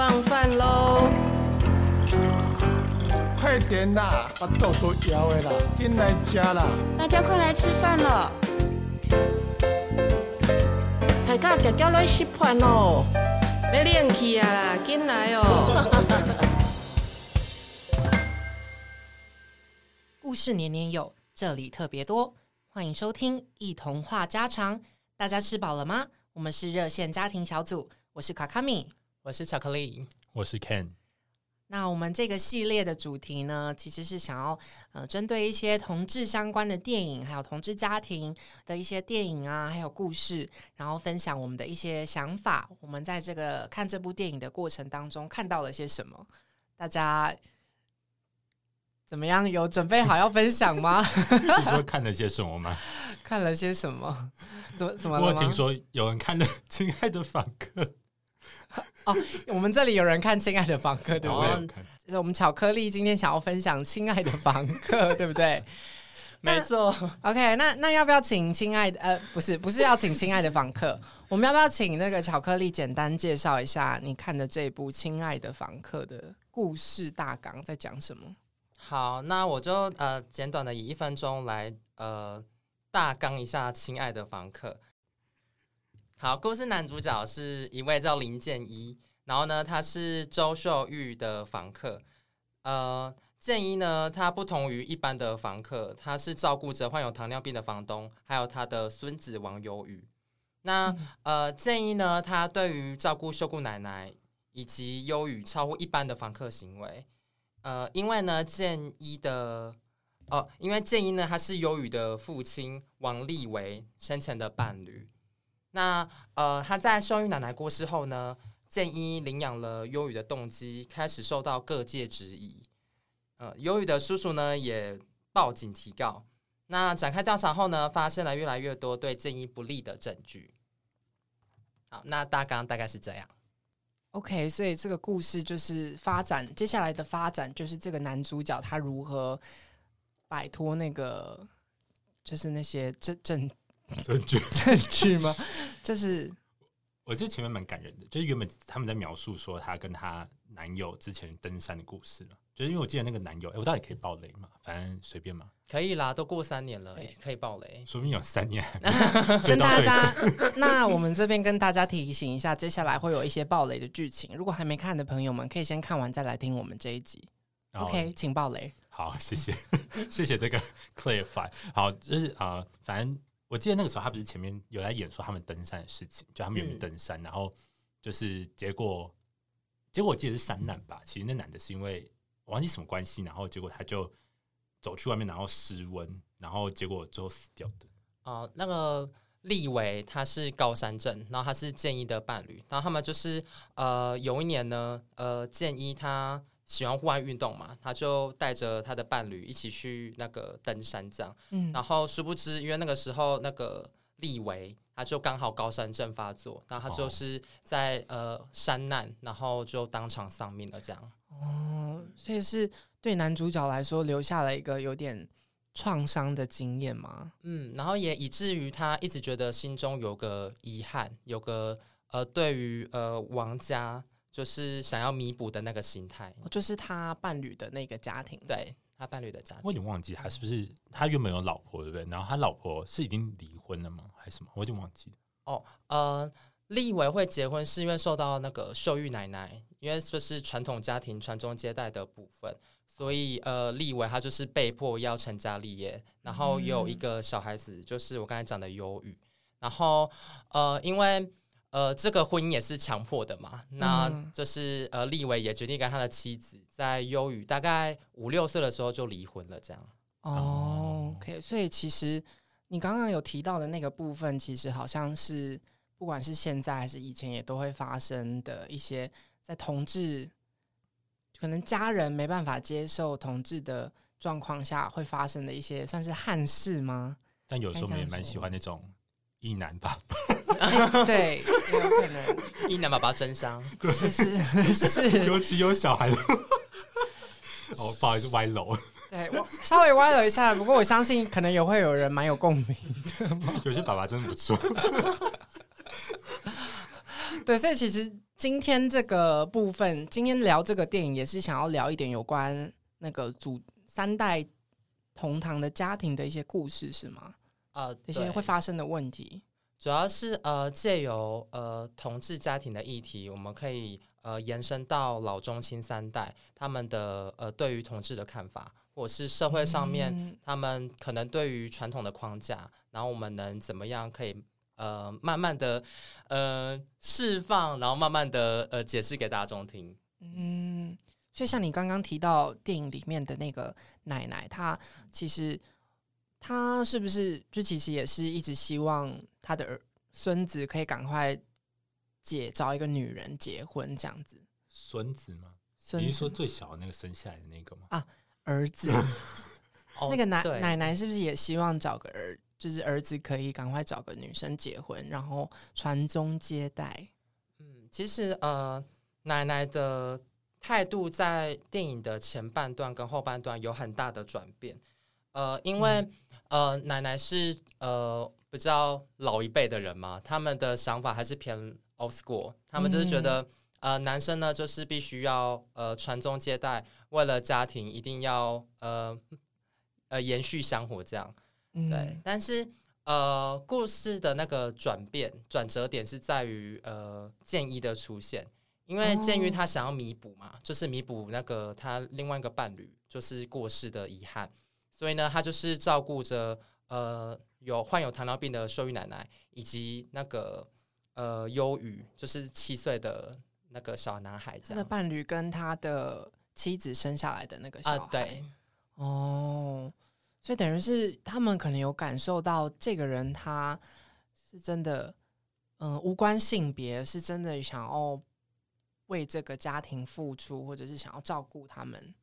放饭喽！快点啦，把豆腐摇了啦，进来吃啦！大家快来吃饭了！大家脚脚来吃饭喽！要练气啊，进来哦！故事年年有，这里特别多，欢迎收听一童话家常。大家吃饱了吗？我们是热线家庭小组，我是卡卡米。我是巧克力，我是 Ken。那我们这个系列的主题呢，其实是想要呃，针对一些同志相关的电影，还有同志家庭的一些电影啊，还有故事，然后分享我们的一些想法。我们在这个看这部电影的过程当中，看到了些什么？大家怎么样？有准备好要分享吗？你说看了些什么吗？看了些什么？怎么怎么了？我听说有人看了《亲爱的访客》。哦，我们这里有人看《亲爱的房客》，对不对？哦、就是我们巧克力今天想要分享《亲爱的房客》，对不对？没错。OK，那那要不要请亲爱的？呃，不是，不是要请亲爱的房客，我们要不要请那个巧克力简单介绍一下你看的这部《亲爱的房客》的故事大纲在讲什么？好，那我就呃简短的以一分钟来呃大纲一下《亲爱的房客》。好，故事男主角是一位叫林建一，然后呢，他是周秀玉的房客。呃，建一呢，他不同于一般的房客，他是照顾着患有糖尿病的房东，还有他的孙子王有宇。那呃，建一呢，他对于照顾秀姑奶奶以及忧宇超乎一般的房客行为。呃，因为呢，建一的哦、呃，因为建一呢，他是忧宇的父亲王立维生前的伴侣。那呃，他在秀玉奶奶过世后呢，建一领养了优宇的动机开始受到各界质疑。呃，优宇的叔叔呢也报警提告。那展开调查后呢，发现了越来越多对建一不利的证据。好，那大纲大概是这样。OK，所以这个故事就是发展，接下来的发展就是这个男主角他如何摆脱那个，就是那些证证。证据 证据吗？就是我记得前面蛮感人的，就是原本他们在描述说她跟她男友之前登山的故事嘛。就是因为我记得那个男友，哎、欸，我到底可以爆雷吗？反正随便嘛。可以啦，都过三年了，可以爆雷。说不定有三年。跟大家，那我们这边跟大家提醒一下，接下来会有一些爆雷的剧情。如果还没看的朋友们，可以先看完再来听我们这一集。OK，请爆雷。好，谢谢，谢谢这个 clarify。好，就是啊、呃，反正。我记得那个时候，他不是前面有在演说他们登山的事情，就他们有没有登山，嗯、然后就是结果，结果我记得是山难吧。其实那男的是因为我忘记什么关系，然后结果他就走去外面，然后失温，然后结果最后死掉的。哦、呃，那个立维他是高山症，然后他是建一的伴侣，然后他们就是呃有一年呢，呃建一他。喜欢户外运动嘛，他就带着他的伴侣一起去那个登山，这样。嗯，然后殊不知，因为那个时候那个立维他就刚好高山症发作，然后他就是在、哦、呃山难，然后就当场丧命了，这样。哦，所以是对男主角来说留下了一个有点创伤的经验吗？嗯，然后也以至于他一直觉得心中有个遗憾，有个呃对于呃王家。就是想要弥补的那个心态，就是他伴侣的那个家庭，对他伴侣的家庭。我有点忘记他是不是他原本有老婆，对不对？然后他老婆是已经离婚了吗？还是什么？我有点忘记了。哦，呃，立维会结婚是因为受到那个秀玉奶奶，因为这是传统家庭传宗接代的部分，所以呃，立维他就是被迫要成家立业，然后有一个小孩子，就是我刚才讲的忧郁，然后呃，因为。呃，这个婚姻也是强迫的嘛，那就是呃，立维也决定跟他的妻子在忧郁大概五六岁的时候就离婚了，这样。哦，OK，所以其实你刚刚有提到的那个部分，其实好像是不管是现在还是以前，也都会发生的一些在同志可能家人没办法接受同志的状况下会发生的一些算是憾事吗？但有时候我们也蛮喜欢那种。异男爸爸，欸、对，有可能一男爸爸真香，是是，尤其有小孩的。哦，不好意思，歪楼。对，我稍微歪了一下，不过我相信可能也会有人蛮有共鸣的。有些爸爸真的不错。对，所以其实今天这个部分，今天聊这个电影，也是想要聊一点有关那个祖三代同堂的家庭的一些故事，是吗？呃，一些会发生的问题，主要是呃，借由呃同志家庭的议题，我们可以呃延伸到老中青三代他们的呃对于同志的看法，或是社会上面、嗯、他们可能对于传统的框架，然后我们能怎么样可以呃慢慢的呃释放，然后慢慢的呃解释给大众听。嗯，所以像你刚刚提到电影里面的那个奶奶，她其实。他是不是就其实也是一直希望他的儿孙子可以赶快结找一个女人结婚这样子？孙子吗？孙子？你是说最小的那个生下来的那个吗？啊，儿子。那个奶奶奶是不是也希望找个儿，就是儿子可以赶快找个女生结婚，然后传宗接代？嗯，其实呃，奶奶的态度在电影的前半段跟后半段有很大的转变。呃，因为、嗯、呃，奶奶是呃比较老一辈的人嘛，他们的想法还是偏 old school，他们就是觉得、嗯、呃，男生呢就是必须要呃传宗接代，为了家庭一定要呃呃延续香火这样。嗯、对，但是呃，故事的那个转变转折点是在于呃建一的出现，因为建一他想要弥补嘛，哦、就是弥补那个他另外一个伴侣就是过世的遗憾。所以呢，他就是照顾着呃有患有糖尿病的秀玉奶奶，以及那个呃忧郁，就是七岁的那个小男孩这样。他的伴侣跟他的妻子生下来的那个小孩。啊、对。哦，所以等于是他们可能有感受到这个人他是真的，嗯、呃，无关性别，是真的想要为这个家庭付出，或者是想要照顾他们，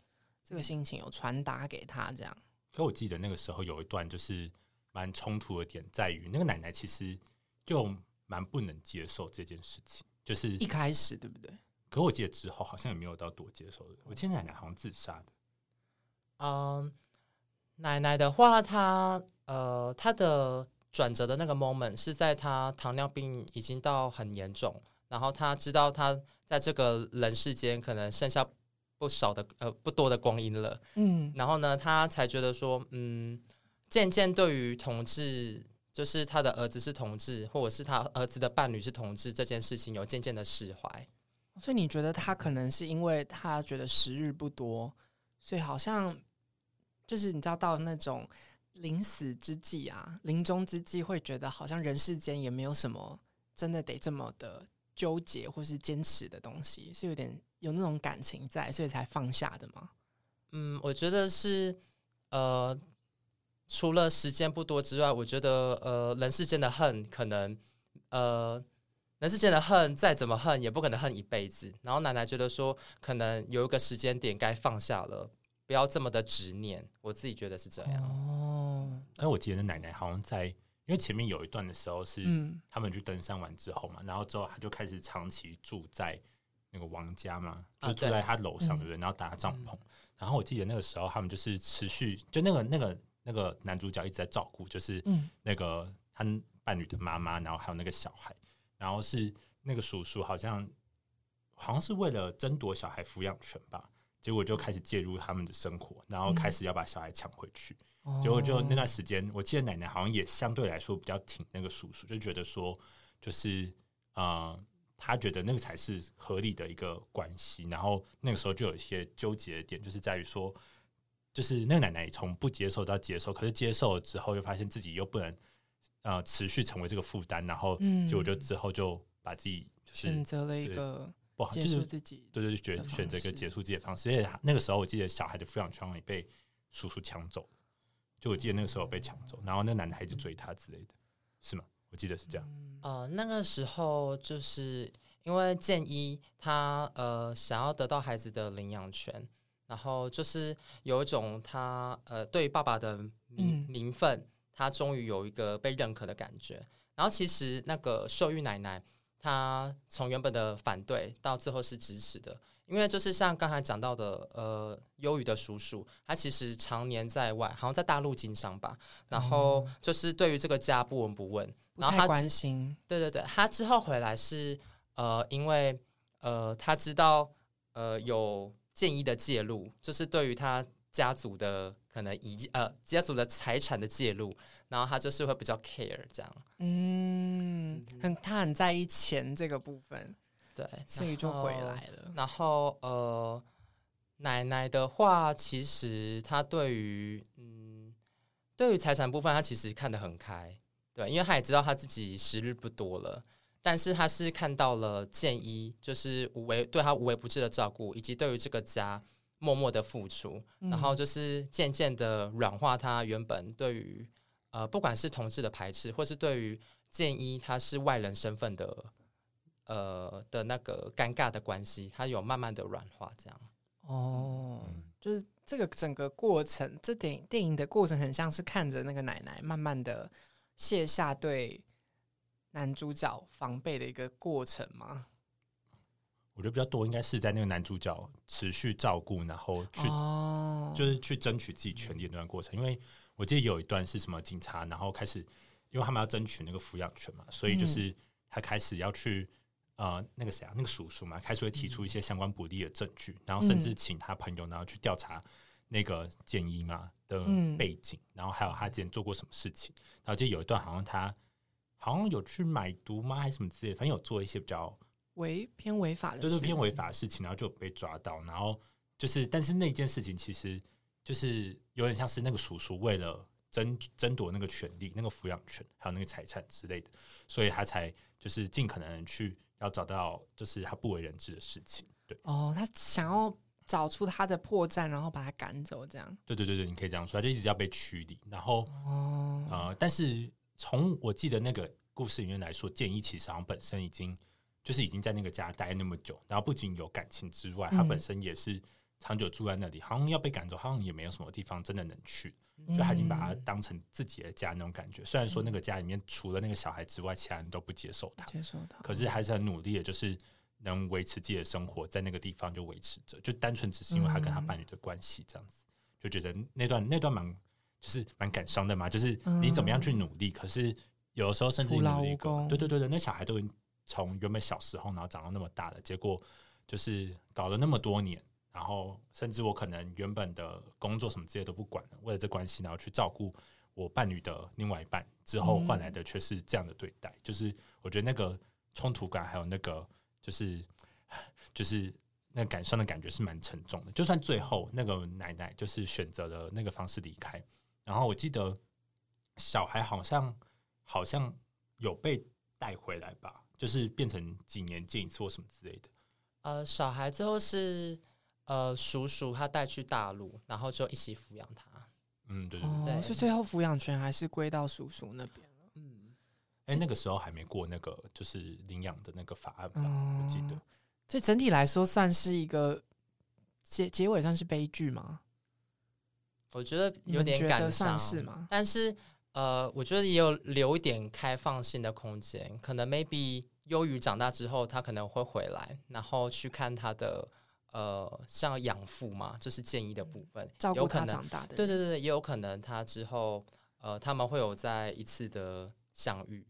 这个心情有传达给他这样。可我记得那个时候有一段就是蛮冲突的点，在于那个奶奶其实就蛮不能接受这件事情，就是一开始对不对？可我记得之后好像也没有到多接受的。我记得奶奶好像自杀的。嗯，奶奶的话，她呃，她的转折的那个 moment 是在她糖尿病已经到很严重，然后她知道她在这个人世间可能剩下。不少的呃不多的光阴了，嗯，然后呢，他才觉得说，嗯，渐渐对于同志，就是他的儿子是同志，或者是他儿子的伴侣是同志这件事情，有渐渐的释怀。所以你觉得他可能是因为他觉得时日不多，所以好像就是你知道到那种临死之际啊，临终之际，会觉得好像人世间也没有什么真的得这么的纠结或是坚持的东西，是有点。有那种感情在，所以才放下的吗？嗯，我觉得是，呃，除了时间不多之外，我觉得，呃，人世间的恨可能，呃，人世间的恨再怎么恨，也不可能恨一辈子。然后奶奶觉得说，可能有一个时间点该放下了，不要这么的执念。我自己觉得是这样。哦，哎，我记得奶奶好像在，因为前面有一段的时候是，他们去登山完之后嘛，嗯、然后之后他就开始长期住在。那个王家嘛，就住在他楼上，对不对？然后搭帐篷。然后我记得那个时候，他们就是持续，就那个那个那个男主角一直在照顾，就是那个他伴侣的妈妈，然后还有那个小孩。然后是那个叔叔，好像好像是为了争夺小孩抚养权吧，结果就开始介入他们的生活，然后开始要把小孩抢回去。结果就那段时间，我记得奶奶好像也相对来说比较挺那个叔叔，就觉得说，就是呃。他觉得那个才是合理的一个关系，然后那个时候就有一些纠结的点，就是在于说，就是那个奶奶从不接受到接受，可是接受了之后，又发现自己又不能呃持续成为这个负担，然后结果就之后就把自己就是选择了一个不好，结束自己，对对对，选选择一个结束自己的方式。因为那个时候我记得小孩的抚养权也被叔叔抢走，就我记得那个时候被抢走，然后那个男的还一直追他之类的，是吗？我记得是这样。呃，那个时候就是因为建一他呃想要得到孩子的领养权，然后就是有一种他呃对爸爸的名名分，他终于有一个被认可的感觉。然后其实那个秀玉奶奶，她从原本的反对到最后是支持的。因为就是像刚才讲到的，呃，忧郁的叔叔，他其实常年在外，好像在大陆经商吧。然后就是对于这个家不闻不问，然后他关心。对对对，他之后回来是呃，因为呃，他知道呃有建一的介入，就是对于他家族的可能遗呃家族的财产的介入，然后他就是会比较 care 这样。嗯，很他很在意钱这个部分，对，所以就回来了。然后呃，奶奶的话，其实她对于嗯对于财产部分，她其实看得很开。对，因为她也知道她自己时日不多了，但是她是看到了建一就是无为对他无微不至的照顾，以及对于这个家默默的付出，嗯、然后就是渐渐的软化她原本对于呃不管是同志的排斥，或是对于建一他是外人身份的呃的那个尴尬的关系，它有慢慢的软化这样。哦，就是这个整个过程，这电影电影的过程很像是看着那个奶奶慢慢的。卸下对男主角防备的一个过程吗？我觉得比较多应该是在那个男主角持续照顾，然后去、哦、就是去争取自己权利的那段过程。因为我记得有一段是什么警察，然后开始因为他们要争取那个抚养权嘛，所以就是他开始要去呃那个谁啊，那个叔叔嘛，开始会提出一些相关不利的证据，然后甚至请他朋友然后去调查。那个建一嘛的背景，嗯、然后还有他之前做过什么事情，然后就有一段好像他好像有去买毒吗，还是什么之类的，反正有做一些比较违偏违法的，就是偏违法的事情，然后就被抓到，然后就是，但是那件事情其实就是有点像是那个叔叔为了争争夺那个权利、那个抚养权还有那个财产之类的，所以他才就是尽可能去要找到就是他不为人知的事情。对，哦，他想要。找出他的破绽，然后把他赶走，这样。对对对对，你可以这样说，他就一直要被驱离。然后，哦、呃，但是从我记得那个故事里面来说，建一其实好像本身已经就是已经在那个家待那么久，然后不仅有感情之外，他本身也是长久住在那里，嗯、好像要被赶走，好像也没有什么地方真的能去，就他已经把他当成自己的家那种感觉。虽然说那个家里面除了那个小孩之外，其他人都不接受他，接受他，可是还是很努力的，就是。能维持自己的生活，在那个地方就维持着，就单纯只是因为他跟他伴侣的关系这样子，就觉得那段那段蛮就是蛮感伤的嘛，就是你怎么样去努力，可是有的时候甚至努力过，对对对对，那小孩都已经从原本小时候然后长到那么大了，结果就是搞了那么多年，然后甚至我可能原本的工作什么之类都不管了，为了这关系然后去照顾我伴侣的另外一半，之后换来的却是这样的对待，就是我觉得那个冲突感还有那个。就是就是那感伤的感觉是蛮沉重的，就算最后那个奶奶就是选择了那个方式离开，然后我记得小孩好像好像有被带回来吧，就是变成几年见一次或什么之类的。呃，小孩最后是呃叔叔他带去大陆，然后就一起抚养他。嗯，对对对，哦、是最后抚养权还是归到叔叔那边？嗯哎，那个时候还没过那个就是领养的那个法案吧？嗯、我记得，所以整体来说算是一个结结尾，算是悲剧吗？我觉得有点感伤，是吗？但是呃，我觉得也有留一点开放性的空间，可能 maybe 忧郁长大之后，他可能会回来，然后去看他的呃，像养父嘛，就是建议的部分，照顾他长大的，对对对，也有可能他之后呃，他们会有再一次的相遇。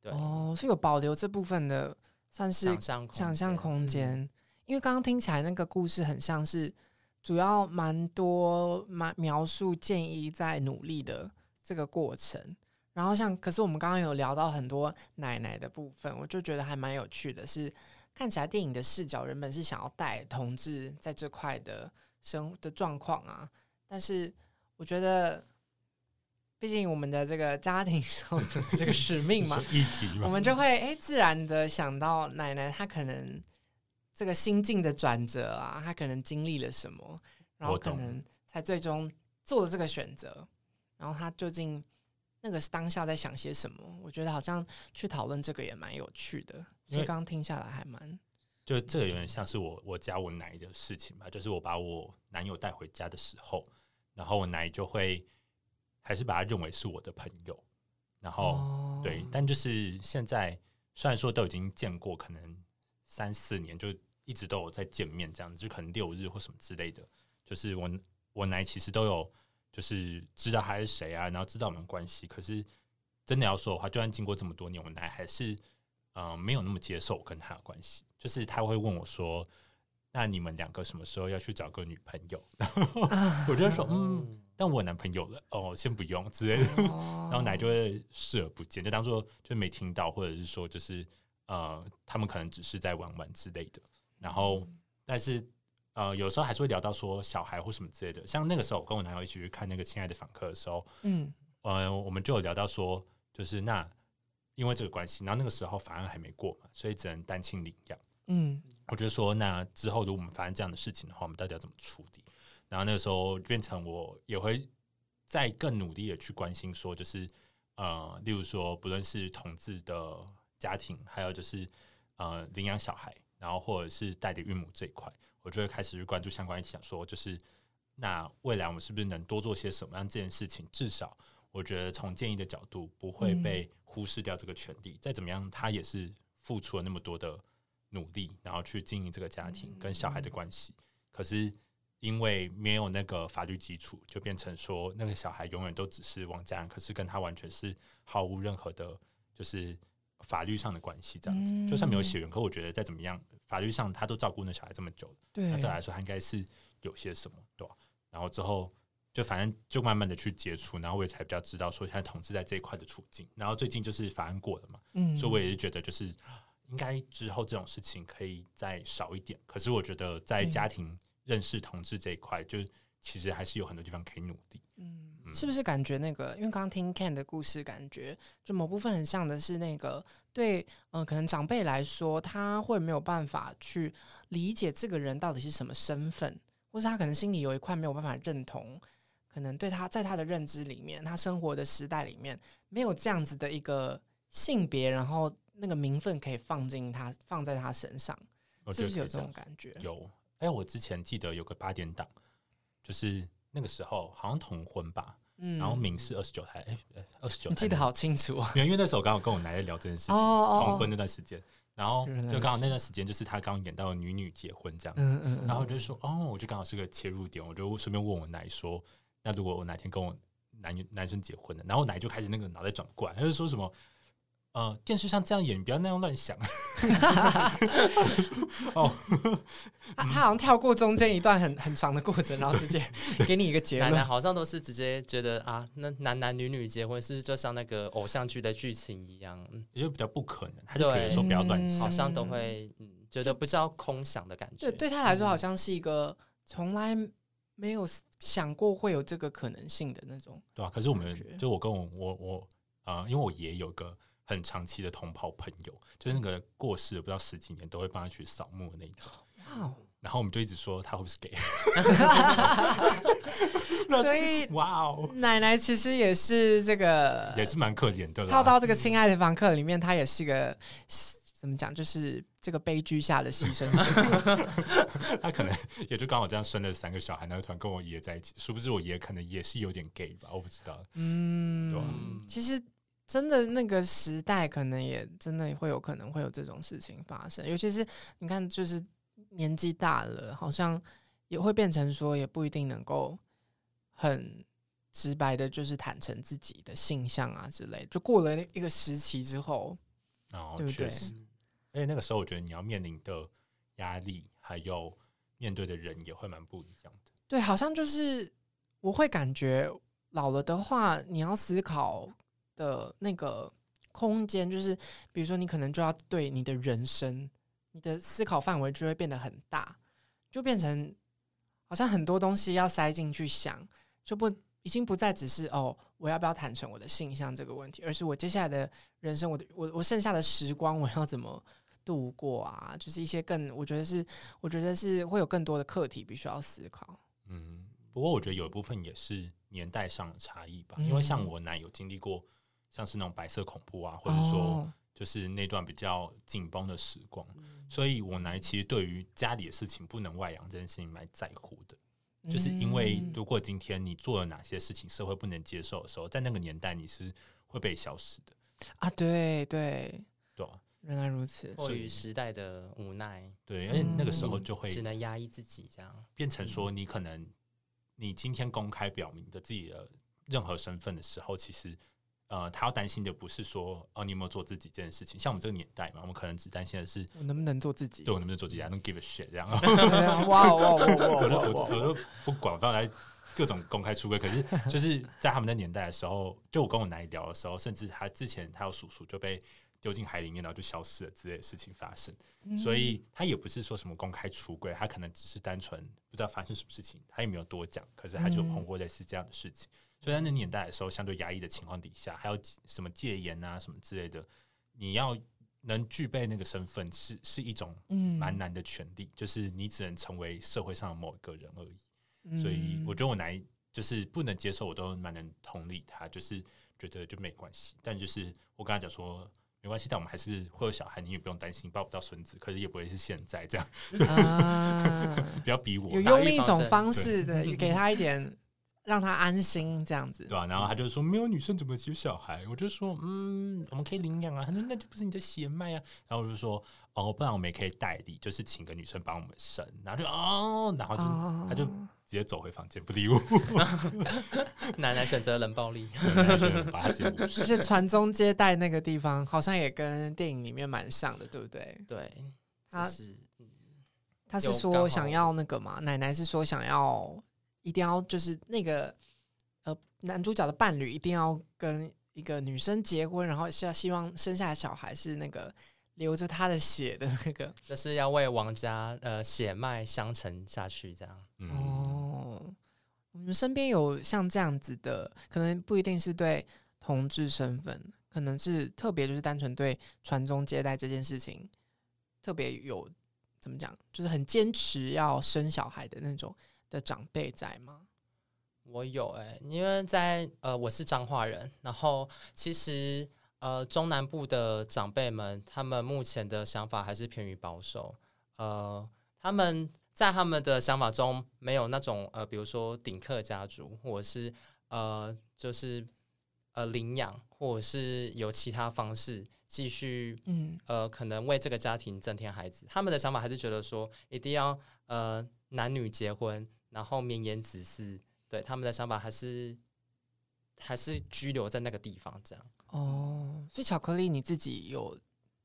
对哦，是有保留这部分的，算是想象空间。因为刚刚听起来那个故事很像是主要蛮多蛮描述建议在努力的这个过程。然后像，可是我们刚刚有聊到很多奶奶的部分，我就觉得还蛮有趣的是，是看起来电影的视角原本是想要带同志在这块的生活的状况啊，但是我觉得。毕竟我们的这个家庭 守则这个使命嘛，我们就会哎自然的想到奶奶她可能这个心境的转折啊，她可能经历了什么，然后可能才最终做了这个选择，然后她究竟那个当下在想些什么？我觉得好像去讨论这个也蛮有趣的，所以刚刚听下来还蛮，就这个有点像是我我家我奶的事情吧，就是我把我男友带回家的时候，然后我奶就会。还是把他认为是我的朋友，然后、哦、对，但就是现在虽然说都已经见过，可能三四年就一直都有在见面，这样子就可能六日或什么之类的，就是我我奶其实都有就是知道他是谁啊，然后知道我们关系。可是真的要说的话，就算经过这么多年，我奶还是嗯、呃，没有那么接受我跟他的关系，就是他会问我说：“那你们两个什么时候要去找个女朋友？”然 后我就说：“嗯，但我有男朋友了，哦，先不用之类的。”然后奶就会视而不见，就当做就没听到，或者是说就是呃，他们可能只是在玩玩之类的。然后，但是呃，有时候还是会聊到说小孩或什么之类的。像那个时候，我跟我男友一起去看那个《亲爱的访客》的时候，嗯，呃，我们就有聊到说，就是那。因为这个关系，然后那个时候法案还没过嘛，所以只能单亲领养。嗯，我就说，那之后如果我们发生这样的事情的话，我们到底要怎么处理？然后那个时候变成我也会再更努力的去关心，说就是呃，例如说不论是同志的家庭，还有就是呃领养小孩，然后或者是代理孕母这一块，我就会开始去关注相关，想说就是那未来我们是不是能多做些什么，让这件事情至少。我觉得从建议的角度不会被忽视掉这个权利，再怎么样，他也是付出了那么多的努力，然后去经营这个家庭跟小孩的关系。可是因为没有那个法律基础，就变成说那个小孩永远都只是王家人，可是跟他完全是毫无任何的，就是法律上的关系。这样子，就算没有血缘，可我觉得再怎么样，法律上他都照顾那小孩这么久，对，那这来说他应该是有些什么，对吧？然后之后。就反正就慢慢的去接触，然后我也才比较知道说现在同志在这一块的处境。然后最近就是法案过了嘛，嗯，所以我也是觉得就是应该之后这种事情可以再少一点。可是我觉得在家庭认识同志这一块，就其实还是有很多地方可以努力。嗯，是不是感觉那个？因为刚刚听 Ken 的故事，感觉就某部分很像的是那个对，嗯、呃，可能长辈来说，他会没有办法去理解这个人到底是什么身份，或是他可能心里有一块没有办法认同。可能对他在他的认知里面，他生活的时代里面没有这样子的一个性别，然后那个名分可以放进他放在他身上，是不是有这种感觉？有，哎，我之前记得有个八点档，就是那个时候好像同婚吧，嗯，然后民事二十九台，哎，二十九，你记得好清楚啊，因为那时候刚好跟我奶奶聊这件事情，同婚那段时间，然后就刚好那段时间就是他刚刚演到女女结婚这样，嗯嗯，然后我就说，哦，我就刚好是个切入点，我就顺便问我奶说。那如果我哪天跟我男男生结婚了，然后我奶就开始那个脑袋转不过来，他就说什么，呃，电视上这样演，你不要那样乱想。哦，他他好像跳过中间一段很很长的过程，然后直接给你一个结论。奶奶好像都是直接觉得啊，那男男女女结婚是不是就像那个偶像剧的剧情一样，也就比较不可能。他就觉得说不要乱想，好像都会嗯觉得不知道空想的感觉。对，对他来说好像是一个从来。没有想过会有这个可能性的那种，对啊，可是我们就我跟我我我啊、呃，因为我爷有个很长期的同袍朋友，就是那个过世了不知道十几年都会帮他去扫墓的那种。哇！然后我们就一直说他会不会是 gay？所以哇哦，奶奶其实也是这个，也是蛮可怜的。套到这个亲爱的房客里面，他也是个。怎么讲？就是这个悲剧下的牺牲者，他可能也就刚好这样生了三个小孩，然后突然跟我爷在一起。殊不知我爷可能也是有点 gay 吧，我不知道。嗯，吧其实真的那个时代，可能也真的会有可能会有这种事情发生。尤其是你看，就是年纪大了，好像也会变成说，也不一定能够很直白的，就是坦诚自己的性向啊之类。就过了一个时期之后，哦，对不对？而且那个时候，我觉得你要面临的压力，还有面对的人，也会蛮不一样的。对，好像就是我会感觉老了的话，你要思考的那个空间，就是比如说，你可能就要对你的人生，你的思考范围就会变得很大，就变成好像很多东西要塞进去想，就不已经不再只是哦，我要不要坦诚我的性向这个问题，而是我接下来的人生，我的我我剩下的时光，我要怎么度过啊，就是一些更，我觉得是，我觉得是会有更多的课题必须要思考。嗯，不过我觉得有一部分也是年代上的差异吧，嗯、因为像我奶有经历过像是那种白色恐怖啊，或者说就是那段比较紧绷的时光，哦、所以我奶其实对于家里的事情不能外扬这件事情蛮在乎的，嗯、就是因为如果今天你做了哪些事情社会不能接受的时候，在那个年代你是会被消失的。啊，对对。原来如此，迫于时代的无奈，对，因为那个时候就会只能压抑自己，这样变成说，你可能你今天公开表明的自己的任何身份的时候，其实呃，他要担心的不是说哦，你有没有做自己这件事情？像我们这个年代嘛，我们可能只担心的是我能不能做自己？对我能不能做自己？I don't give a shit 这样。哇哇哇哇！我都我都不管，我到来各种公开出柜。可是就是在他们的年代的时候，就我跟我奶聊的时候，甚至他之前他有叔叔就被丢进海里面，然后就消失了之类的事情发生。嗯、所以他也不是说什么公开出柜，他可能只是单纯不知道发生什么事情，他也没有多讲。可是他就碰过类似这样的事情。嗯所以在那年代的时候，相对压抑的情况底下，还有什么戒严啊什么之类的，你要能具备那个身份，是是一种蛮难的权利，嗯、就是你只能成为社会上的某一个人而已。嗯、所以我觉得我难就是不能接受，我都蛮能同理他，就是觉得就没关系。但就是我跟他讲说没关系，但我们还是会有小孩，你也不用担心抱不到孙子，可是也不会是现在这样。啊、不要逼我，有用另一种方式的 给他一点。让他安心这样子，对吧、啊？然后他就说：“没有女生怎么有小孩？”我就说：“嗯，我们可以领养啊。”他说：“那就不是你的血脉啊。”然后我就说：“哦，不然我们也可以代理，就是请个女生帮我们生。”然后就哦，然后就、哦、他就直接走回房间不理我。奶奶选择冷暴力，把他接。就是传宗接代那个地方，好像也跟电影里面蛮像的，对不对？对，他是他是说想要那个嘛？奶奶是说想要。一定要就是那个呃，男主角的伴侣一定要跟一个女生结婚，然后是要希望生下来小孩是那个流着他的血的那个，就是要为王家呃血脉相承下去这样。嗯、哦，我们身边有像这样子的，可能不一定是对同志身份，可能是特别就是单纯对传宗接代这件事情特别有怎么讲，就是很坚持要生小孩的那种。的长辈在吗？我有哎、欸，因为在呃，我是彰化人，然后其实呃，中南部的长辈们，他们目前的想法还是偏于保守，呃，他们在他们的想法中没有那种呃，比如说顶客家族，或者是呃，就是呃领养，或者是有其他方式继续嗯呃，可能为这个家庭增添孩子，他们的想法还是觉得说一定要呃男女结婚。然后绵延子嗣，对他们的想法还是还是拘留在那个地方这样。哦，所以巧克力你自己有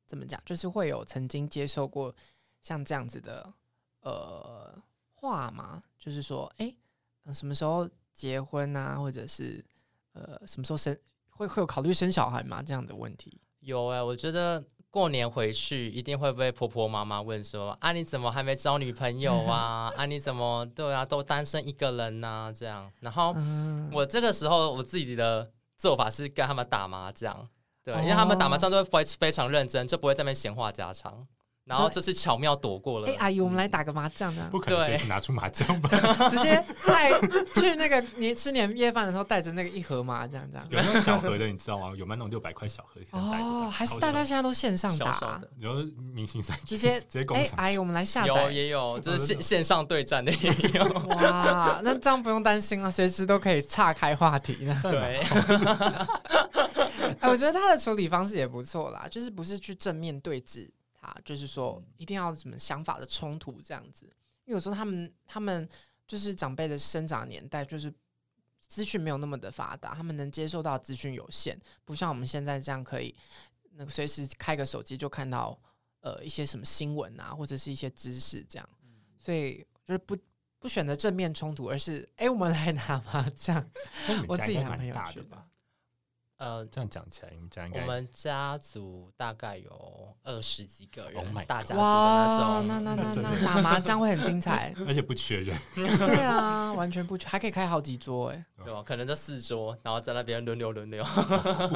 怎么讲？就是会有曾经接受过像这样子的呃话吗？就是说，哎，什么时候结婚啊？或者是呃什么时候生？会会有考虑生小孩吗？这样的问题？有哎、欸，我觉得。过年回去一定会被婆婆妈妈问说：“啊，你怎么还没交女朋友啊？啊，你怎么对啊，都单身一个人呐、啊？”这样，然后我这个时候我自己的做法是跟他们打麻将，对，因为他们打麻将都会非非常认真，就不会在那边闲话家常。然后这次巧妙躲过了。哎，阿姨，我们来打个麻将呢？不可能随时拿出麻将吧？直接 带去那个你吃年夜饭的时候带着那个一盒麻将这样。有那种小盒的，你知道吗？有卖那种六百块小盒。哦，还是大家现在都线上打？有明星赛直接直接公。哎，阿姨，我们来下载。有也有，就是线线上对战的也有。哇，那这样不用担心了，随时都可以岔开话题呢。对。哎，我觉得他的处理方式也不错啦，就是不是去正面对峙。啊，就是说一定要什么想法的冲突这样子，因为有时候他们他们就是长辈的生长年代，就是资讯没有那么的发达，他们能接受到资讯有限，不像我们现在这样可以那个随时开个手机就看到呃一些什么新闻啊，或者是一些知识这样，所以就是不不选择正面冲突，而是哎我们来打麻将，我自己还蛮大的吧。呃，这样讲起来，你们家应该我们家族大概有二十几个人，oh、大家族的那种，那那那那，打麻将会很精彩，而且不缺人。对啊，完全不缺，还可以开好几桌哎，对吧？可能这四桌，然后在那边轮流轮流。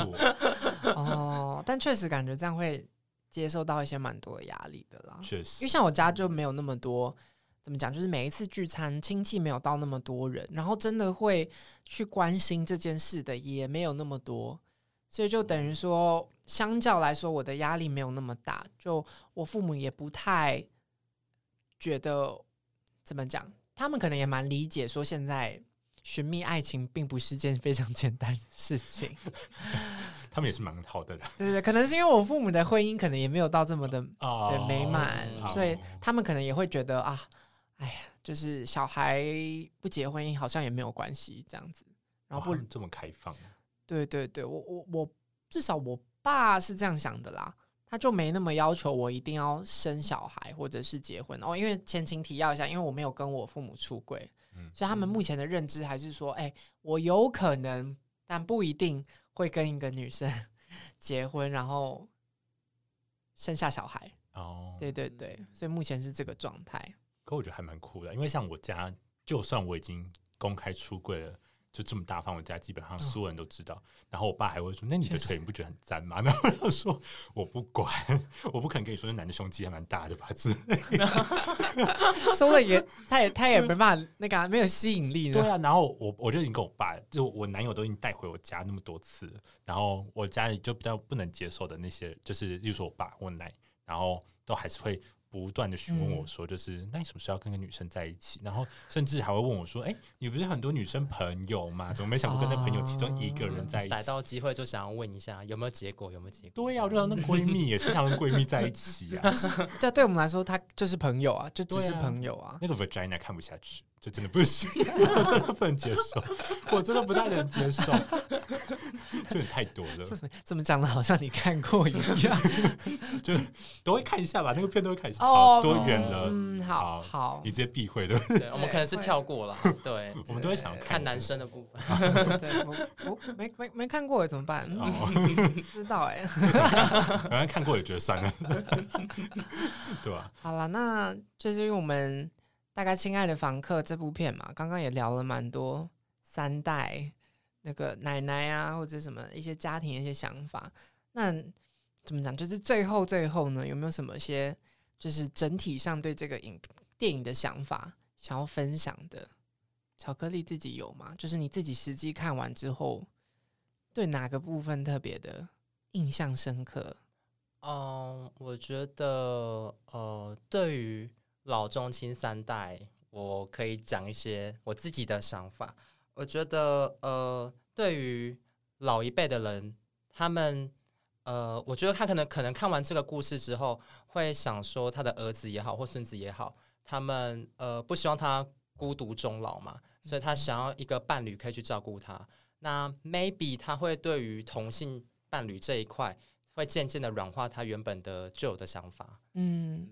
哦，但确实感觉这样会接受到一些蛮多的压力的啦。确实，因为像我家就没有那么多。怎么讲？就是每一次聚餐，亲戚没有到那么多人，然后真的会去关心这件事的也没有那么多，所以就等于说，相较来说，我的压力没有那么大。就我父母也不太觉得怎么讲，他们可能也蛮理解，说现在寻觅爱情并不是件非常简单的事情。他们也是蛮好的人，对对对，可能是因为我父母的婚姻可能也没有到这么的的美满，哦、所以他们可能也会觉得啊。哎呀，就是小孩不结婚好像也没有关系这样子，然后不这么开放，对对对，我我我至少我爸是这样想的啦，他就没那么要求我一定要生小孩或者是结婚哦。因为前情提要一下，因为我没有跟我父母出轨，嗯，所以他们目前的认知还是说，哎，我有可能，但不一定会跟一个女生 结婚，然后生下小孩。哦，对对对，所以目前是这个状态。可我觉得还蛮酷的，因为像我家，就算我已经公开出柜了。就这么大方，我家基本上所有人都知道。哦、然后我爸还会说：“那你的腿你不觉得很脏吗？” 然后我说：“我不管，我不肯跟你说，那男的胸肌还蛮大的吧？”这 说了也，他也他也没办法，那个、啊、没有吸引力。对啊，然后我我就已经跟我爸，就我男友都已经带回我家那么多次，然后我家里就比较不能接受的那些，就是例如说我爸、我奶，然后都还是会。不断的询问我说，就是、嗯、那你什么时候要跟个女生在一起？然后甚至还会问我说：“哎、欸，你不是很多女生朋友吗？怎么没想过跟那朋友其中一个人在一起？”逮到机会就想要问一下有没有结果，有没有结果？对呀、啊，我就想那闺蜜也是想跟闺蜜在一起啊。对啊，对我们来说，她就是朋友啊，就只是朋友啊。啊那个 vagina 看不下去。就真的不行，我真的不能接受，我真的不太能接受，就太多了。怎么讲的，好像你看过一样，就都会看一下吧，那个片都会看一下。哦，多远了？嗯，好好，你直接避讳的。对，我们可能是跳过了。对，我们都会想看男生的部分。对，我我没没没看过，怎么办？不知道哎。反正看过也觉得算了，对吧？好了，那就是因为我们。大概亲爱的房客这部片嘛，刚刚也聊了蛮多三代那个奶奶啊，或者什么一些家庭的一些想法。那怎么讲？就是最后最后呢，有没有什么些就是整体上对这个影电影的想法想要分享的？巧克力自己有吗？就是你自己实际看完之后，对哪个部分特别的印象深刻？嗯，我觉得呃，对于。老中青三代，我可以讲一些我自己的想法。我觉得，呃，对于老一辈的人，他们，呃，我觉得他可能可能看完这个故事之后，会想说他的儿子也好，或孙子也好，他们呃不希望他孤独终老嘛，所以他想要一个伴侣可以去照顾他。那 maybe 他会对于同性伴侣这一块，会渐渐的软化他原本的旧有的想法。嗯。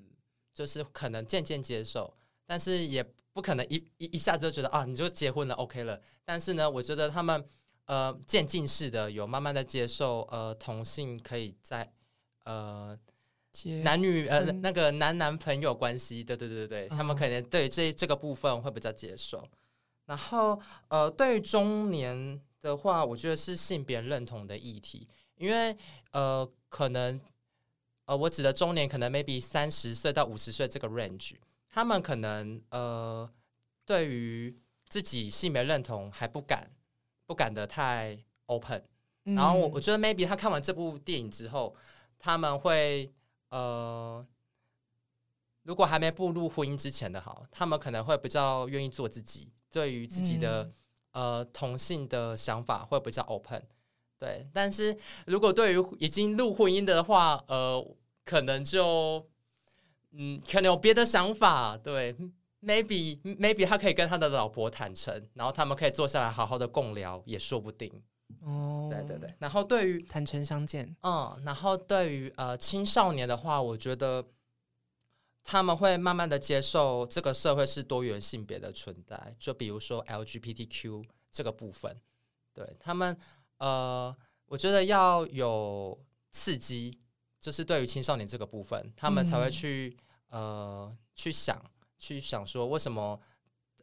就是可能渐渐接受，但是也不可能一一一下子就觉得啊，你就结婚了，OK 了。但是呢，我觉得他们呃渐进式的有慢慢的接受呃同性可以在呃男女呃那个男男朋友关系，对对对对，他们可能对这这个部分会比较接受。然后呃，对于中年的话，我觉得是性别认同的议题，因为呃可能。呃，我指的中年可能 maybe 三十岁到五十岁这个 range，他们可能呃，对于自己性别认同还不敢不敢的太 open，嗯。然后我我觉得 maybe 他看完这部电影之后，他们会呃，如果还没步入婚姻之前的好，他们可能会比较愿意做自己，对于自己的、嗯、呃同性的想法会比较 open。对，但是如果对于已经入婚姻的话，呃。可能就，嗯，可能有别的想法，对，maybe maybe 他可以跟他的老婆坦诚，然后他们可以坐下来好好的共聊，也说不定。哦，对对对。然后对于坦诚相见，嗯，然后对于呃青少年的话，我觉得他们会慢慢的接受这个社会是多元性别的存在，就比如说 LGBTQ 这个部分，对他们，呃，我觉得要有刺激。就是对于青少年这个部分，他们才会去、嗯、呃去想去想说，为什么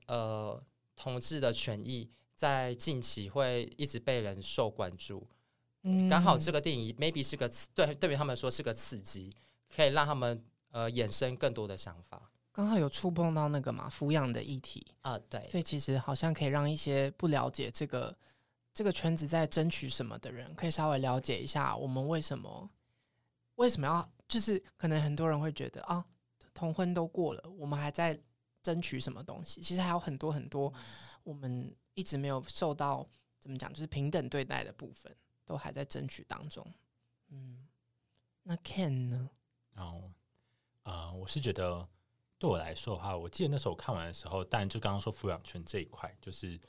呃同志的权益在近期会一直被人受关注？嗯，刚好这个电影 maybe 是个对对于他们说是个刺激，可以让他们呃衍生更多的想法。刚好有触碰到那个嘛抚养的议题啊，对，所以其实好像可以让一些不了解这个这个圈子在争取什么的人，可以稍微了解一下我们为什么。为什么要？就是可能很多人会觉得啊，同婚都过了，我们还在争取什么东西？其实还有很多很多，我们一直没有受到怎么讲，就是平等对待的部分，都还在争取当中。嗯，那 Ken 呢？然后，呃，我是觉得对我来说的话，我记得那时候我看完的时候，当然就刚刚说抚养权这一块，就是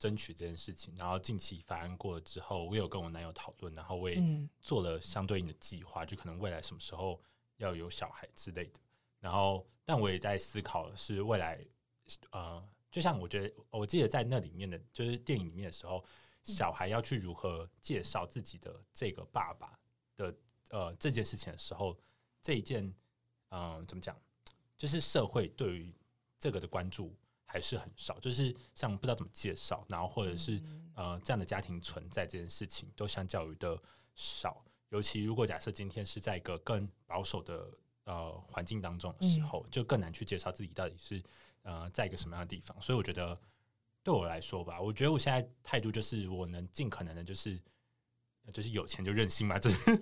争取这件事情。然后近期法案过了之后，我有跟我男友讨论，然后我也做了相对应的计划，就可能未来什么时候要有小孩之类的。然后，但我也在思考是未来，呃，就像我觉得，我记得在那里面的，就是电影里面的时候，小孩要去如何介绍自己的这个爸爸的呃这件事情的时候，这一件，嗯、呃，怎么讲，就是社会对于这个的关注还是很少，就是像不知道怎么介绍，然后或者是呃这样的家庭存在这件事情，都相较于的少。尤其如果假设今天是在一个更保守的。呃，环境当中的时候，就更难去介绍自己到底是呃，在一个什么样的地方。所以我觉得，对我来说吧，我觉得我现在态度就是，我能尽可能的，就是就是有钱就任性嘛，就是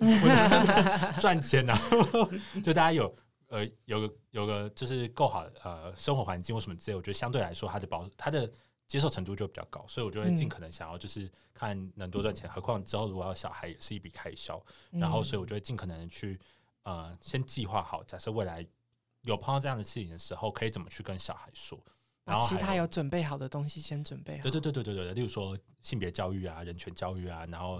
赚钱，然后就大家有呃有个有个就是够好呃生活环境或什么之类，我觉得相对来说，他的保他的接受程度就比较高，所以我就会尽可能想要就是看能多赚钱。何况之后如果要小孩，也是一笔开销，然后所以我就会尽可能的去。呃，先计划好，假设未来有碰到这样的事情的时候，可以怎么去跟小孩说？然后其他有准备好的东西先准备好。对对对对对对，例如说性别教育啊、人权教育啊，然后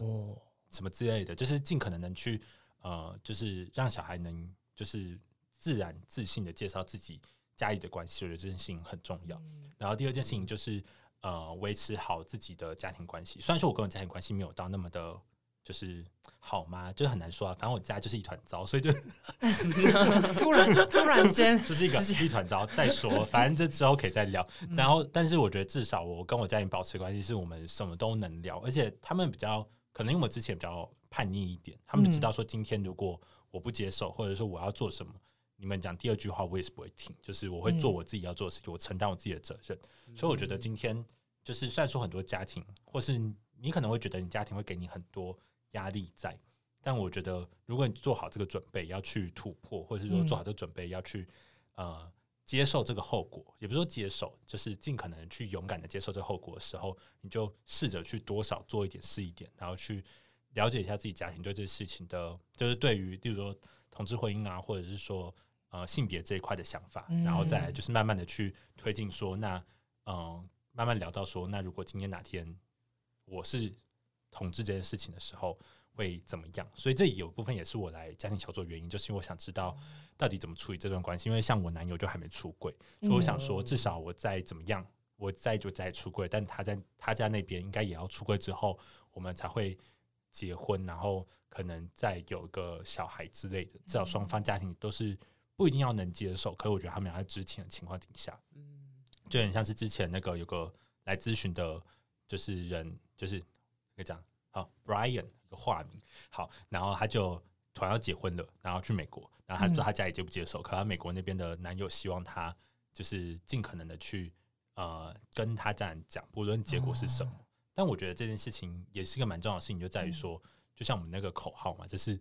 什么之类的，就是尽可能能去呃，就是让小孩能就是自然自信的介绍自己家里的关系，我觉得这件事情很重要。然后第二件事情就是呃，维持好自己的家庭关系。虽然说我跟我家庭关系没有到那么的。就是好吗？就是很难说啊。反正我家就是一团糟，所以就 突然突然间就是一个一团糟。再说，反正这之后可以再聊。然后，但是我觉得至少我跟我家人保持关系，是我们什么都能聊。而且他们比较可能因为我之前比较叛逆一点，他们就知道说今天如果我不接受，或者说我要做什么，你们讲第二句话我也是不会听。就是我会做我自己要做的事情，我承担我自己的责任。所以我觉得今天就是虽然说很多家庭，或是你可能会觉得你家庭会给你很多。压力在，但我觉得，如果你做好这个准备要去突破，或者是说做好这个准备要去、嗯、呃接受这个后果，也不是说接受，就是尽可能去勇敢的接受这个后果的时候，你就试着去多少做一点是一点，然后去了解一下自己家庭对这个事情的，就是对于例如说同志婚姻啊，或者是说呃性别这一块的想法，然后再就是慢慢的去推进说，那嗯、呃、慢慢聊到说，那如果今天哪天我是。统治这件事情的时候会怎么样？所以这有部分也是我来家庭小组的原因，就是因为我想知道到底怎么处理这段关系。因为像我男友就还没出柜，所以我想说，至少我再怎么样，我再就再出柜，但他在他家那边应该也要出柜之后，我们才会结婚，然后可能再有个小孩之类的。至少双方家庭都是不一定要能接受，可是我觉得他们俩在知情的情况底下，嗯就很像是之前那个有个来咨询的，就是人就是。这样好，Brian 一个化名好，然后他就突然要结婚了，然后去美国，然后他说他家里接不接受，嗯、可他美国那边的男友希望他就是尽可能的去呃跟他这样讲，不论结果是什么。哦、但我觉得这件事情也是一个蛮重要的事情，就在于说，嗯、就像我们那个口号嘛，就是。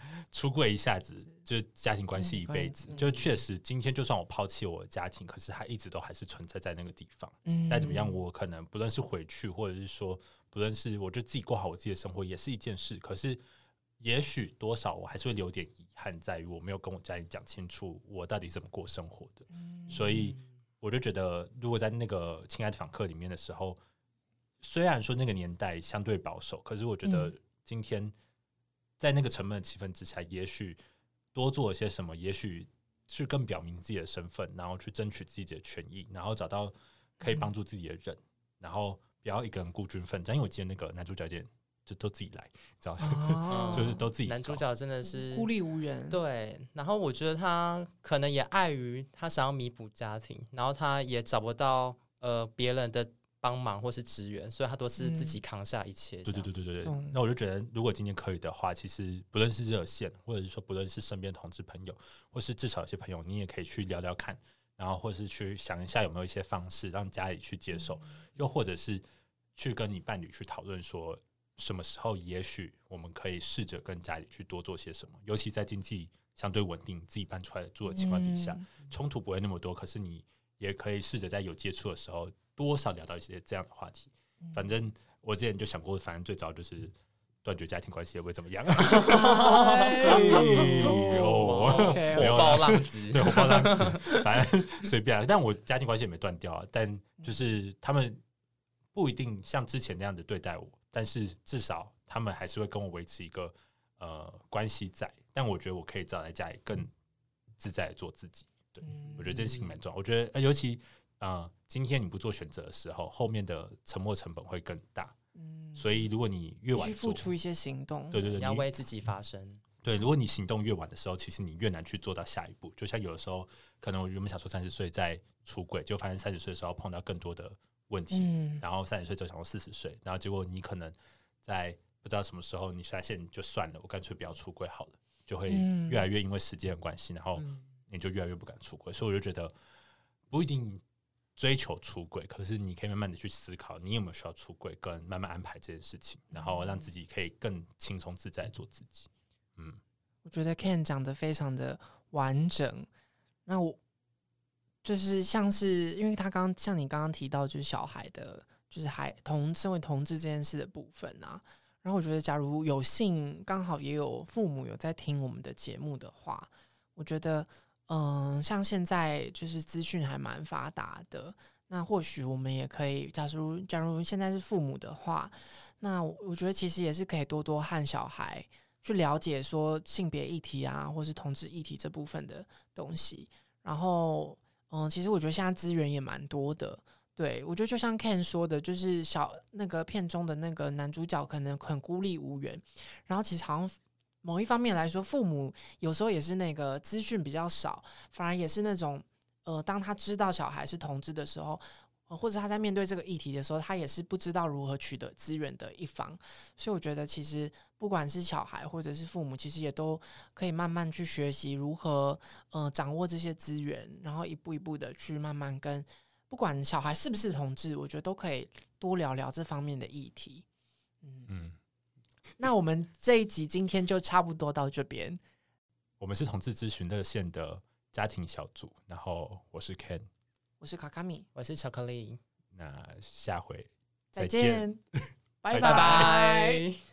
出柜一下子，就是家庭关系一辈子。就确实，今天就算我抛弃我的家庭，可是它一直都还是存在在那个地方。嗯，再怎么样，我可能不论是回去，或者是说，不论是我就自己过好我自己的生活，也是一件事。可是，也许多少我还是会留点遗憾，在于我没有跟我家人讲清楚我到底怎么过生活的。所以，我就觉得，如果在那个亲爱的访客里面的时候，虽然说那个年代相对保守，可是我觉得今天。在那个沉闷的气氛之下，也许多做一些什么，也许去更表明自己的身份，然后去争取自己的权益，然后找到可以帮助自己的人，嗯、然后不要一个人孤军奋战。因为我记得那个男主角点就都自己来，知道？哦、就是都自己。男主角真的是孤立无援。对，然后我觉得他可能也碍于他想要弥补家庭，然后他也找不到呃别人的。帮忙或是支援，所以他都是自己扛下一切。对对对对对对。那我就觉得，如果今天可以的话，其实不论是热线，或者是说不论是身边同志朋友，或是至少有些朋友，你也可以去聊聊看，然后或者是去想一下有没有一些方式让家里去接受，又或者是去跟你伴侣去讨论，说什么时候也许我们可以试着跟家里去多做些什么，尤其在经济相对稳定、自己搬出来住的情况底下，冲突不会那么多，可是你也可以试着在有接触的时候。多少聊到一些这样的话题，反正我之前就想过，反正最早就是断绝家庭关系也不会怎么样。火爆浪子，对，火爆浪子，反正随便。但我家庭关系也没断掉啊，但就是他们不一定像之前那样的对待我，但是至少他们还是会跟我维持一个呃关系在。但我觉得我可以找在家里更自在的做自己。对，我觉得这件事情蛮重要。我觉得尤其啊、呃，今天你不做选择的时候，后面的沉没成本会更大。嗯，所以如果你越晚去付出一些行动，对对对，你要为自己发声。对，如果你行动越晚的时候，其实你越难去做到下一步。就像有的时候，可能我原本想说三十岁再出轨，就发现三十岁的时候碰到更多的问题，嗯、然后三十岁就想说四十岁，然后结果你可能在不知道什么时候，你发现就算了，我干脆不要出轨好了，就会越来越因为时间的关系，然后你就越来越不敢出柜。所以我就觉得不一定追求出柜，可是你可以慢慢的去思考，你有没有需要出柜，跟慢慢安排这件事情，然后让自己可以更轻松自在做自己。嗯，我觉得 Ken 讲的非常的完整。那我就是像是，因为他刚像你刚刚提到，就是小孩的，就是孩同身为同志这件事的部分啊。然后我觉得，假如有幸刚好也有父母有在听我们的节目的话，我觉得，嗯、像现在就是资讯还蛮发达的，那或许我们也可以，假如假如现在是父母的话，那我觉得其实也是可以多多和小孩。去了解说性别议题啊，或是同志议题这部分的东西。然后，嗯，其实我觉得现在资源也蛮多的。对，我觉得就像 Ken 说的，就是小那个片中的那个男主角可能很孤立无援。然后，其实好像某一方面来说，父母有时候也是那个资讯比较少，反而也是那种，呃，当他知道小孩是同志的时候。或者他在面对这个议题的时候，他也是不知道如何取得资源的一方，所以我觉得其实不管是小孩或者是父母，其实也都可以慢慢去学习如何呃掌握这些资源，然后一步一步的去慢慢跟不管小孩是不是同志，我觉得都可以多聊聊这方面的议题。嗯，嗯，那我们这一集今天就差不多到这边。我们是同志咨询热线的家庭小组，然后我是 Ken。我是卡卡米，我是巧克力。那下回再见，拜拜。拜拜。